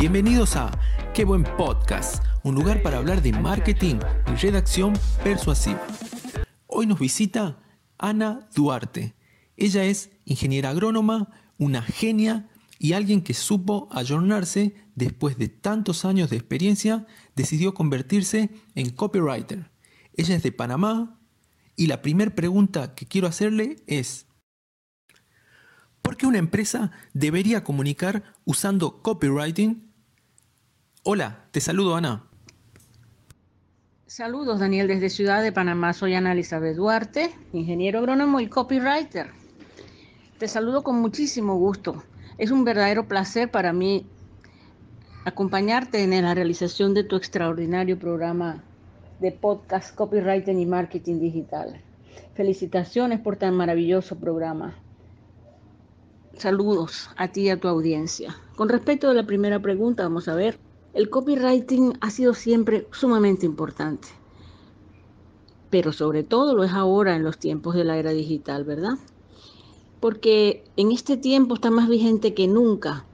Bienvenidos a Qué buen podcast, un lugar para hablar de marketing y redacción persuasiva. Hoy nos visita Ana Duarte. Ella es ingeniera agrónoma, una genia y alguien que supo ayornarse después de tantos años de experiencia, decidió convertirse en copywriter. Ella es de Panamá y la primera pregunta que quiero hacerle es, ¿por qué una empresa debería comunicar usando copywriting? Hola, te saludo Ana. Saludos Daniel desde Ciudad de Panamá, soy Ana Elizabeth Duarte, ingeniero agrónomo y copywriter. Te saludo con muchísimo gusto. Es un verdadero placer para mí acompañarte en la realización de tu extraordinario programa de podcast Copywriting y Marketing Digital. Felicitaciones por tan maravilloso programa. Saludos a ti y a tu audiencia. Con respecto a la primera pregunta, vamos a ver. El copywriting ha sido siempre sumamente importante, pero sobre todo lo es ahora en los tiempos de la era digital, ¿verdad? Porque en este tiempo está más vigente que nunca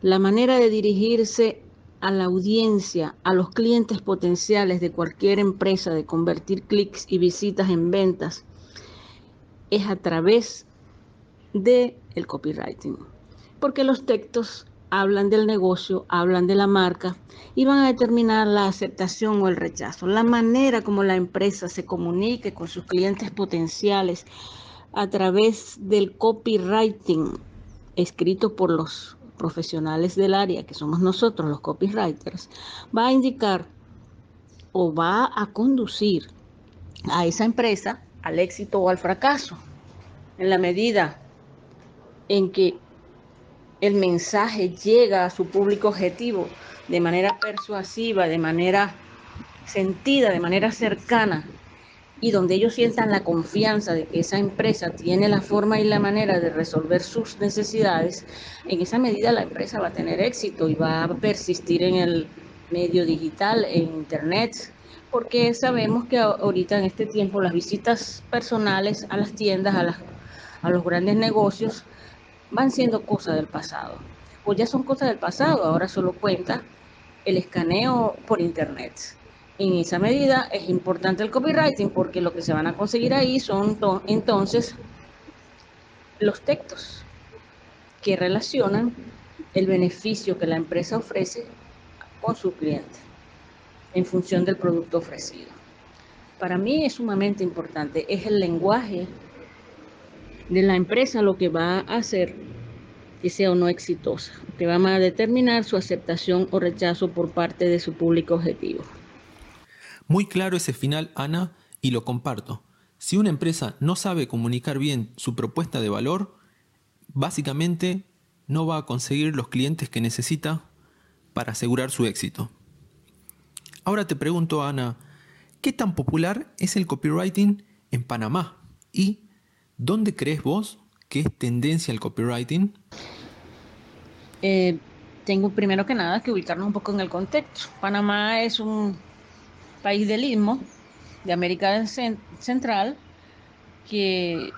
la manera de dirigirse a la audiencia, a los clientes potenciales de cualquier empresa, de convertir clics y visitas en ventas, es a través de el copywriting. Porque los textos hablan del negocio, hablan de la marca y van a determinar la aceptación o el rechazo, la manera como la empresa se comunique con sus clientes potenciales a través del copywriting escrito por los profesionales del área, que somos nosotros los copywriters, va a indicar o va a conducir a esa empresa al éxito o al fracaso, en la medida en que el mensaje llega a su público objetivo de manera persuasiva, de manera sentida, de manera cercana, y donde ellos sientan la confianza de que esa empresa tiene la forma y la manera de resolver sus necesidades, en esa medida la empresa va a tener éxito y va a persistir en el medio digital, en Internet, porque sabemos que ahorita en este tiempo las visitas personales a las tiendas, a, a los grandes negocios, van siendo cosas del pasado. O ya son cosas del pasado, ahora solo cuenta el escaneo por Internet. En esa medida es importante el copywriting porque lo que se van a conseguir ahí son entonces los textos que relacionan el beneficio que la empresa ofrece con su cliente en función del producto ofrecido. Para mí es sumamente importante, es el lenguaje de la empresa lo que va a hacer que sea o no exitosa, que va a determinar su aceptación o rechazo por parte de su público objetivo. Muy claro ese final, Ana, y lo comparto. Si una empresa no sabe comunicar bien su propuesta de valor, básicamente no va a conseguir los clientes que necesita para asegurar su éxito. Ahora te pregunto, Ana, ¿qué tan popular es el copywriting en Panamá? ¿Y dónde crees vos que es tendencia el copywriting? Eh, tengo primero que nada que ubicarnos un poco en el contexto. Panamá es un país del Istmo, de América Central, que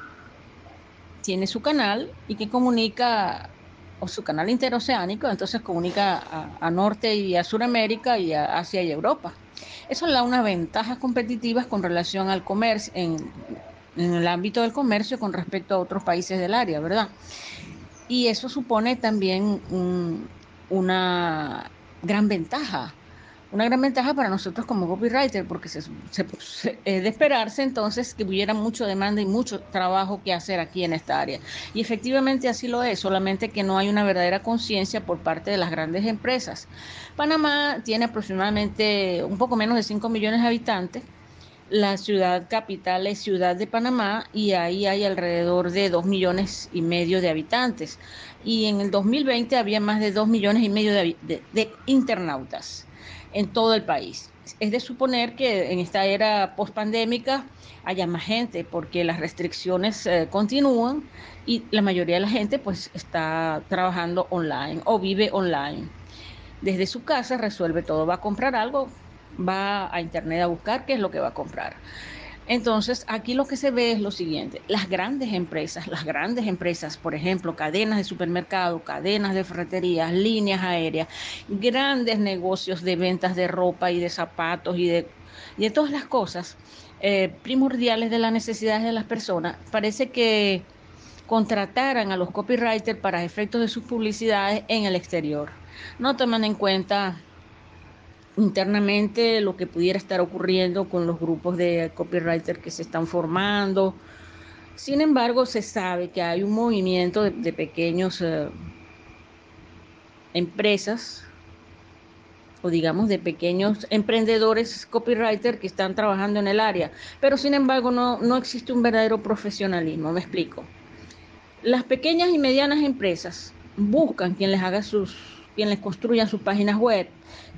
tiene su canal y que comunica, o su canal interoceánico, entonces comunica a, Norte y a Suramérica y a Asia y Europa. Eso da unas ventajas competitivas con relación al comercio, en, el ámbito del comercio con respecto a otros países del área, ¿verdad? Y eso supone también una gran ventaja una gran ventaja para nosotros como copywriter, porque se, es de esperarse entonces que hubiera mucha demanda y mucho trabajo que hacer aquí en esta área. Y efectivamente así lo es, solamente que no hay una verdadera conciencia por parte de las grandes empresas. Panamá tiene aproximadamente un poco menos de 5 millones de habitantes. La ciudad capital es Ciudad de Panamá y ahí hay alrededor de 2 millones y medio de habitantes. Y en el 2020 había más de 2 millones y medio de internautas en todo el país. Es de suponer que en esta era pospandémica haya más gente porque las restricciones eh, continúan y la mayoría de la gente pues está trabajando online o vive online. Desde su casa resuelve todo, va a comprar algo, va a internet a buscar qué es lo que va a comprar. Entonces, aquí lo que se ve es lo siguiente, las grandes empresas, las grandes empresas, por ejemplo, cadenas de supermercado, cadenas de ferreterías, líneas aéreas, grandes negocios de ventas de ropa y de zapatos y de, y de todas las cosas eh, primordiales de las necesidades de las personas, parece que contrataran a los copywriters para efectos de sus publicidades en el exterior. No toman en cuenta internamente lo que pudiera estar ocurriendo con los grupos de copywriters que se están formando. Sin embargo, se sabe que hay un movimiento de, pequeños eh, empresas o digamos de pequeños emprendedores copywriters que están trabajando en el área, pero sin embargo no, no existe un verdadero profesionalismo, me explico. Las pequeñas y medianas empresas buscan quien les haga sus, quien les construya sus páginas web,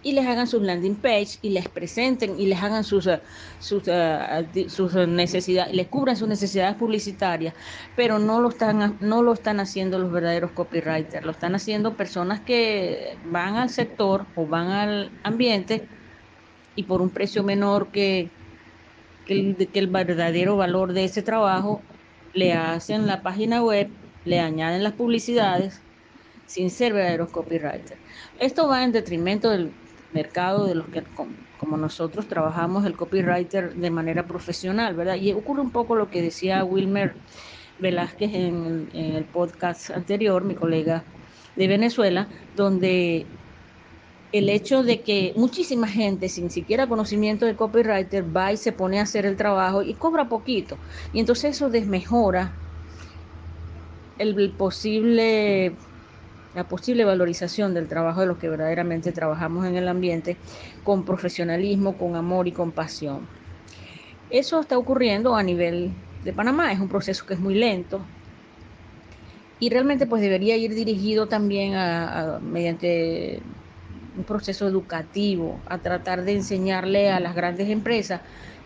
y les hagan sus landing page y les presenten y les hagan sus, eh, sus, eh, sus necesidades, les cubran sus necesidades publicitarias, pero no lo, están, no lo están haciendo los verdaderos copywriters, lo están haciendo personas que van al sector o van al ambiente y por un precio menor que, que el verdadero valor de ese trabajo, le hacen la página web, le añaden las publicidades sin ser verdaderos copywriters. Esto va en detrimento del mercado de los que como nosotros trabajamos el copywriter de manera profesional, ¿verdad? Y ocurre un poco lo que decía Wilmer Velázquez en, el podcast anterior, mi colega de Venezuela, donde el hecho de que muchísima gente sin siquiera conocimiento de copywriter va y se pone a hacer el trabajo y cobra poquito. Y entonces eso desmejora el posible la posible valorización del trabajo de los que verdaderamente trabajamos en el ambiente con profesionalismo, con amor y con pasión. Eso está ocurriendo a nivel de Panamá, es un proceso que es muy lento y realmente pues debería ir dirigido también a, mediante un proceso educativo, a tratar de enseñarle a las grandes empresas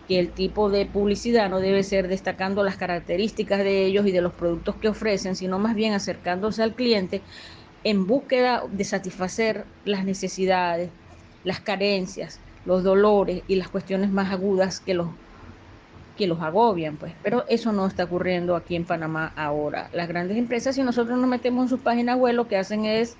que el tipo de publicidad no debe ser destacando las características de ellos y de los productos que ofrecen, sino más bien acercándose al cliente en búsqueda de satisfacer las necesidades, las carencias, los dolores y las cuestiones más agudas que los que los agobian, pues. Pero eso no está ocurriendo aquí en Panamá ahora. Las grandes empresas, si nosotros nos metemos en sus páginas web, lo que hacen es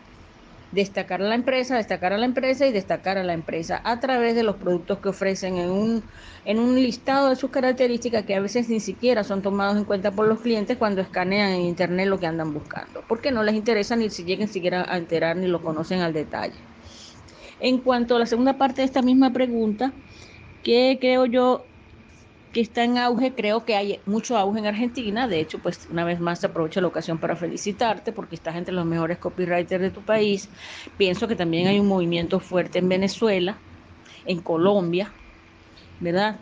destacar a la empresa, destacar a la empresa y destacar a la empresa a través de los productos que ofrecen en un, en un listado de sus características que a veces ni siquiera son tomados en cuenta por los clientes cuando escanean en internet lo que andan buscando, porque no les interesa ni si lleguen siquiera a enterar ni lo conocen al detalle. En cuanto a la segunda parte de esta misma pregunta, que creo yo que está en auge, creo que hay mucho auge en Argentina, de hecho, pues una vez más aprovecho la ocasión para felicitarte porque estás entre los mejores copywriters de tu país. Pienso que también hay un movimiento fuerte en Venezuela, en Colombia, ¿verdad?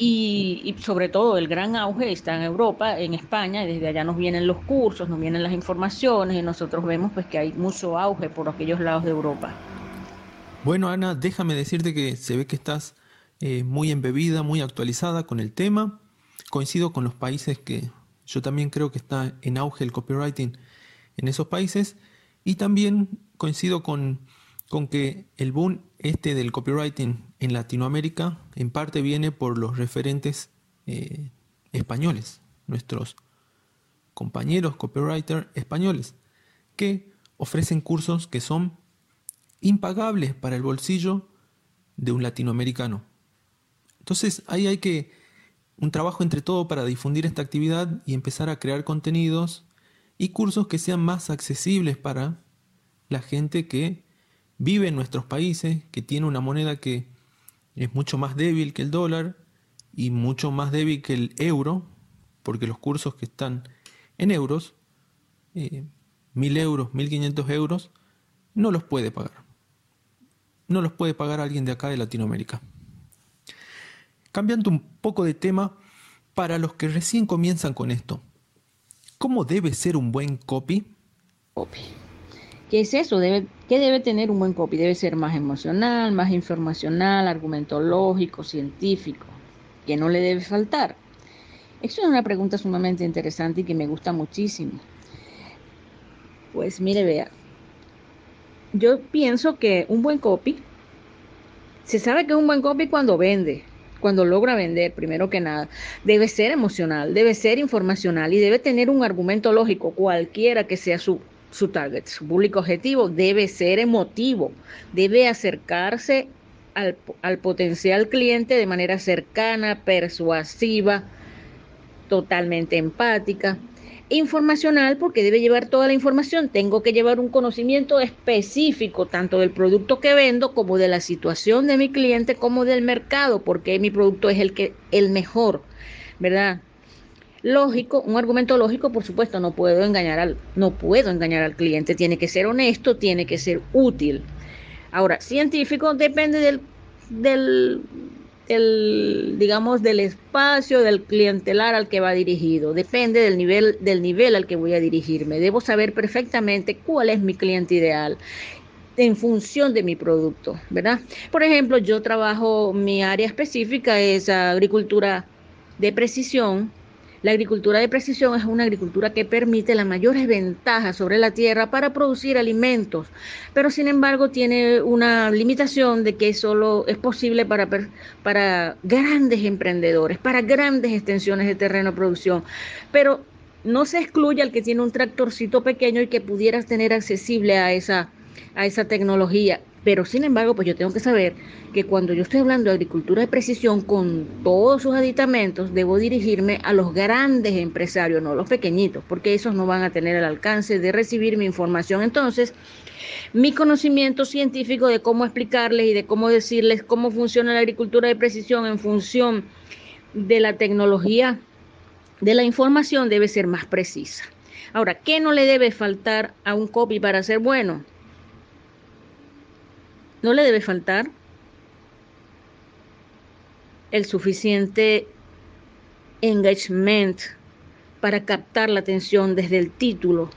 Y, sobre todo el gran auge está en Europa, en España, y desde allá nos vienen los cursos, nos vienen las informaciones y nosotros vemos pues que hay mucho auge por aquellos lados de Europa. Bueno, Ana, déjame decirte que se ve que estás eh, muy embebida, muy actualizada con el tema. Coincido con los países que yo también creo que está en auge el copywriting en esos países. Y también coincido con, con que el boom este del copywriting en Latinoamérica en parte viene por los referentes eh, españoles, nuestros compañeros copywriters españoles, que ofrecen cursos que son impagables para el bolsillo de un latinoamericano. Entonces ahí hay que un trabajo entre todo para difundir esta actividad y empezar a crear contenidos y cursos que sean más accesibles para la gente que vive en nuestros países, que tiene una moneda que es mucho más débil que el dólar y mucho más débil que el euro, porque los cursos que están en euros, eh, mil euros, mil quinientos euros, no los puede pagar. No los puede pagar alguien de acá de Latinoamérica. Cambiando un poco de tema, para los que recién comienzan con esto, ¿cómo debe ser un buen copy? Copy. ¿Qué es eso? Debe, ¿Qué debe tener un buen copy? Debe ser más emocional, más informacional, argumentológico, científico, que no le debe faltar. Eso es una pregunta sumamente interesante y que me gusta muchísimo. Pues mire, vea, yo pienso que un buen copy, se sabe que es un buen copy cuando vende, cuando logra vender, primero que nada, debe ser emocional, debe ser informacional y debe tener un argumento lógico, cualquiera que sea su, su target, su público objetivo, debe ser emotivo, debe acercarse al, al potencial cliente de manera cercana, persuasiva, totalmente empática informacional porque debe llevar toda la información. Tengo que llevar un conocimiento específico tanto del producto que vendo como de la situación de mi cliente como del mercado, porque mi producto es el que el mejor, ¿verdad? Lógico, un argumento lógico, por supuesto, no puedo engañar al no puedo engañar al cliente, tiene que ser honesto, tiene que ser útil. Ahora, científico depende del del el, digamos, del espacio del clientelar al que va dirigido. Depende del nivel, del nivel al que voy a dirigirme. Debo saber perfectamente cuál es mi cliente ideal en función de mi producto, ¿verdad? Por ejemplo, yo trabajo, mi área específica es agricultura de precisión, la agricultura de precisión es una agricultura que permite las mayores ventajas sobre la tierra para producir alimentos, pero sin embargo tiene una limitación de que solo es posible para, para grandes emprendedores, para grandes extensiones de terreno de producción. Pero no se excluye al que tiene un tractorcito pequeño y que pudieras tener accesible a esa, a esa tecnología. Pero sin embargo, pues yo tengo que saber que cuando yo estoy hablando de agricultura de precisión con todos sus aditamentos, debo dirigirme a los grandes empresarios, no los pequeñitos, porque esos no van a tener el alcance de recibir mi información. Entonces, mi conocimiento científico de cómo explicarles y de cómo decirles cómo funciona la agricultura de precisión en función de la tecnología de la información debe ser más precisa. Ahora, ¿qué no le debe faltar a un copy para ser bueno? No le debe faltar el suficiente engagement para captar la atención desde el título,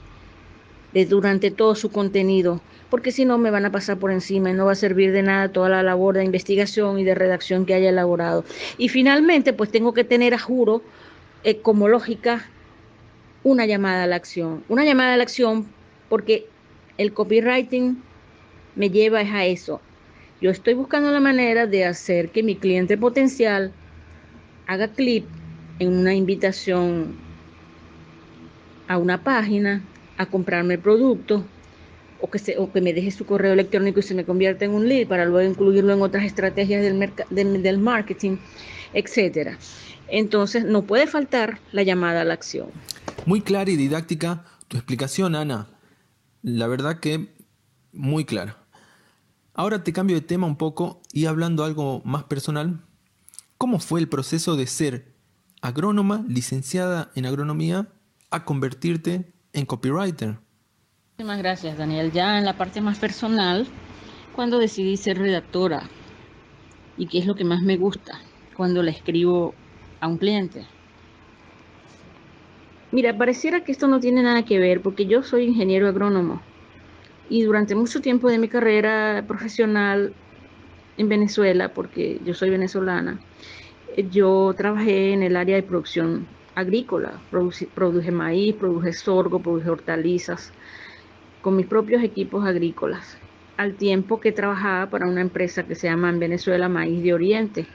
de durante todo su contenido, porque si no me van a pasar por encima y no va a servir de nada toda la labor de investigación y de redacción que haya elaborado. Y finalmente, pues tengo que tener a juro como lógica una llamada a la acción, una llamada a la acción porque el copywriting me lleva a eso. Yo estoy buscando la manera de hacer que mi cliente potencial haga clic en una invitación a una página a comprarme el producto o que, se, o que me deje su correo electrónico y se me convierta en un lead para luego incluirlo en otras estrategias del, del marketing, etcétera. Entonces, no puede faltar la llamada a la acción. Muy clara y didáctica tu explicación, Ana. La verdad que muy clara. Ahora te cambio de tema un poco y hablando algo más personal. ¿Cómo fue el proceso de ser agrónoma, licenciada en agronomía, a convertirte en copywriter? Muchísimas gracias, Daniel. Ya en la parte más personal, cuando decidí ser redactora y qué es lo que más me gusta cuando le escribo a un cliente. Mira, pareciera que esto no tiene nada que ver porque yo soy ingeniero agrónomo y durante mucho tiempo de mi carrera profesional en Venezuela, porque yo soy venezolana, yo trabajé en el área de producción agrícola, produje maíz, produje sorgo, produje hortalizas, con mis propios equipos agrícolas, al tiempo que trabajaba para una empresa que se llama en Venezuela Maíz de Oriente.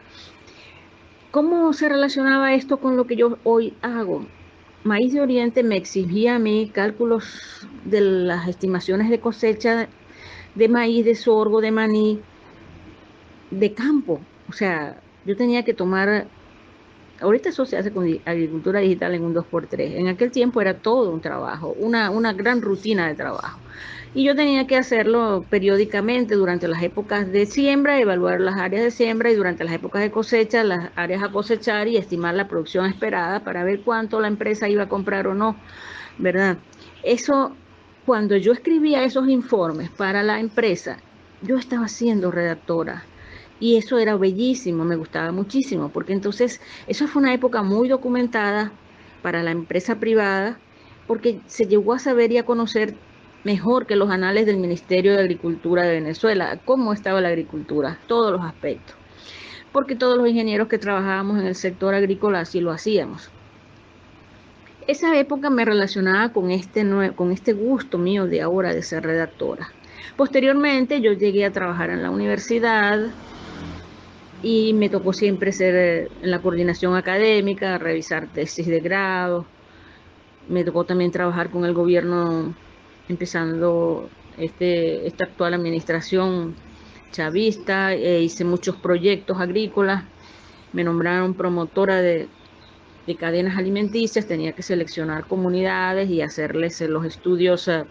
¿Cómo se relacionaba esto con lo que yo hoy hago? Maíz de Oriente me exigía a mí cálculos de las estimaciones de cosecha de maíz, de sorgo, de maní, de campo. O sea, yo tenía que tomar, ahorita eso se hace con agricultura digital en un 2x3. En aquel tiempo era todo un trabajo, una, una gran rutina de trabajo y yo tenía que hacerlo periódicamente durante las épocas de siembra, evaluar las áreas de siembra y durante las épocas de cosecha las áreas a cosechar y estimar la producción esperada para ver cuánto la empresa iba a comprar o no, ¿verdad? Eso, cuando yo escribía esos informes para la empresa, yo estaba siendo redactora. Y eso era bellísimo, me gustaba muchísimo, porque entonces eso fue una época muy documentada para la empresa privada, porque se llegó a saber y a conocer mejor que los anales del Ministerio de Agricultura de Venezuela, cómo estaba la agricultura, todos los aspectos. Porque todos los ingenieros que trabajábamos en el sector agrícola así lo hacíamos. Esa época me relacionaba con este, con este gusto mío de ahora de ser redactora. Posteriormente yo llegué a trabajar en la universidad y me tocó siempre ser eh, en la coordinación académica, revisar tesis de grado. Me tocó también trabajar con el gobierno, empezando este, esta actual administración chavista, e hice muchos proyectos agrícolas, me nombraron promotora de, cadenas alimenticias, tenía que seleccionar comunidades y hacerles eh, los estudios, eh,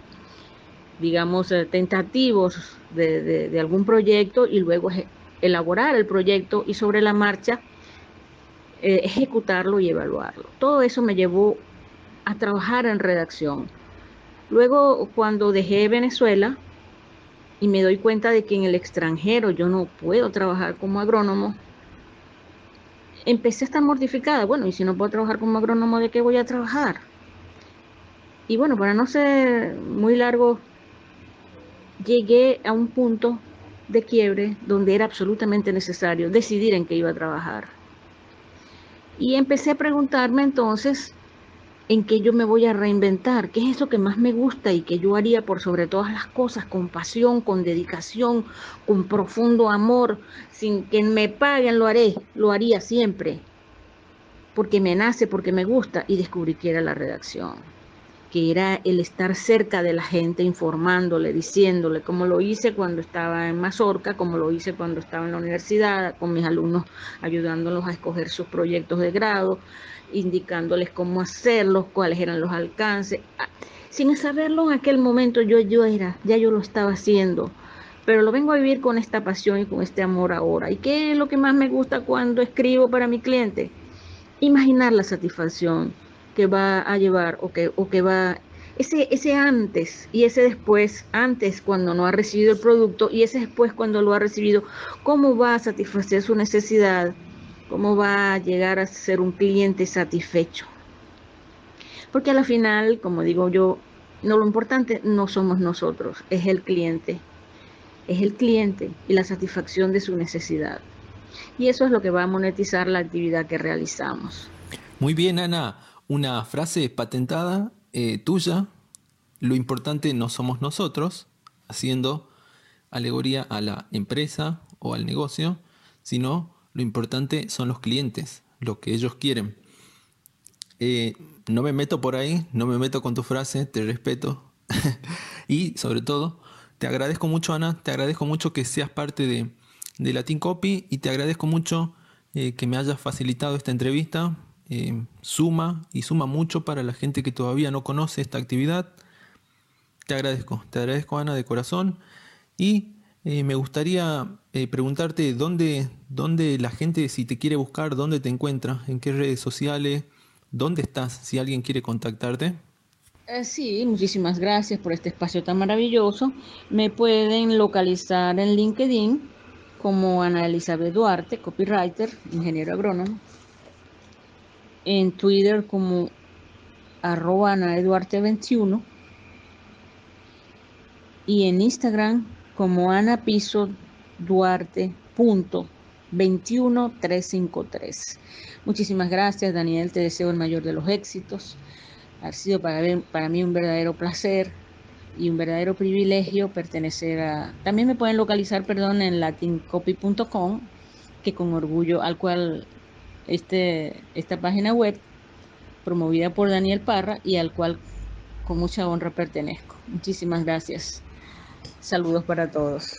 digamos, tentativos de, de algún proyecto y luego elaborar el proyecto y sobre la marcha eh, ejecutarlo y evaluarlo. Todo eso me llevó a trabajar en redacción. Luego, cuando dejé Venezuela y me doy cuenta de que en el extranjero yo no puedo trabajar como agrónomo, empecé a estar mortificada. Bueno, y si no puedo trabajar como agrónomo, ¿de qué voy a trabajar? Y bueno, para no ser muy largo, llegué a un punto de quiebre donde era absolutamente necesario decidir en qué iba a trabajar. Y empecé a preguntarme entonces en qué yo me voy a reinventar, qué es eso que más me gusta y que yo haría por sobre todas las cosas, con pasión, con dedicación, con profundo amor, sin que me paguen, lo haré, lo haría siempre, porque me nace, porque me gusta y descubrí que era la redacción que era el estar cerca de la gente, informándole, diciéndole, como lo hice cuando estaba en Mazorca, como lo hice cuando estaba en la universidad, con mis alumnos, ayudándolos a escoger sus proyectos de grado, indicándoles cómo hacerlos, cuáles eran los alcances. Ah, sin saberlo en aquel momento, yo, yo era, ya yo lo estaba haciendo, pero lo vengo a vivir con esta pasión y con este amor ahora. ¿Y qué es lo que más me gusta cuando escribo para mi cliente? Imaginar la satisfacción que va a llevar o que, o que va ese, ese antes y ese después, antes cuando no ha recibido el producto y ese después cuando lo ha recibido, cómo va a satisfacer su necesidad, cómo va a llegar a ser un cliente satisfecho. Porque a la final, como digo yo, no lo importante no somos nosotros, es el cliente. Es el cliente y la satisfacción de su necesidad. Y eso es lo que va a monetizar la actividad que realizamos. Muy bien, Ana una frase patentada eh, tuya, lo importante no somos nosotros, haciendo alegoría a la empresa o al negocio, sino lo importante son los clientes, lo que ellos quieren. Eh, no me meto por ahí, no me meto con tu frase, te respeto. y sobre todo, te agradezco mucho, Ana, te agradezco mucho que seas parte de, de Latin Copy y te agradezco mucho eh, que me hayas facilitado esta entrevista eh, suma y suma mucho para la gente que todavía no conoce esta actividad. Te agradezco, te agradezco Ana de corazón y eh, me gustaría eh, preguntarte dónde, dónde la gente, si te quiere buscar, dónde te encuentra, en qué redes sociales, dónde estás, si alguien quiere contactarte. sí, muchísimas gracias por este espacio tan maravilloso. Me pueden localizar en LinkedIn como Ana Elizabeth Duarte, copywriter, ingeniero agrónomo en Twitter como arroba anaeduarte21 y en Instagram como anapisoduarte.21353. Muchísimas gracias, Daniel. Te deseo el mayor de los éxitos. Ha sido para, para mí un verdadero placer y un verdadero privilegio pertenecer a... También me pueden localizar, perdón, en latincopy.com, que con orgullo, al cual este, esta página web promovida por Daniel Parra y al cual con mucha honra pertenezco. Muchísimas gracias. Saludos para todos.